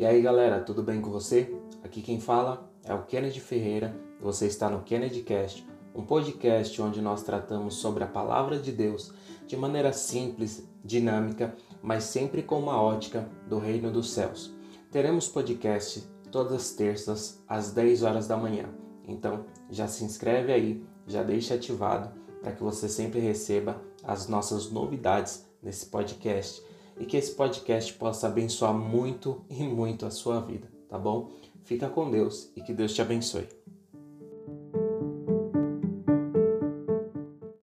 E aí galera, tudo bem com você? Aqui quem fala é o Kennedy Ferreira e você está no Kennedy Cast, um podcast onde nós tratamos sobre a palavra de Deus de maneira simples, dinâmica, mas sempre com uma ótica do reino dos céus. Teremos podcast todas as terças às 10 horas da manhã. Então, já se inscreve aí, já deixa ativado para que você sempre receba as nossas novidades nesse podcast e que esse podcast possa abençoar muito e muito a sua vida, tá bom? Fica com Deus e que Deus te abençoe.